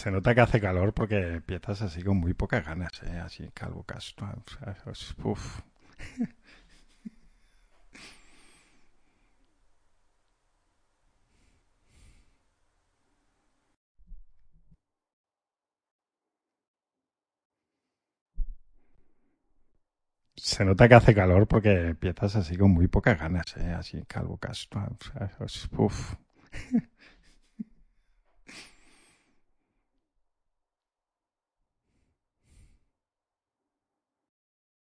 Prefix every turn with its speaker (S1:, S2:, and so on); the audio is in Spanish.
S1: Se nota que hace calor porque empiezas así con muy pocas ganas, ¿eh? Así, calvo castro. uf. Se nota que hace calor porque empiezas así con muy pocas ganas, ¿eh? Así, calvo castro. uf.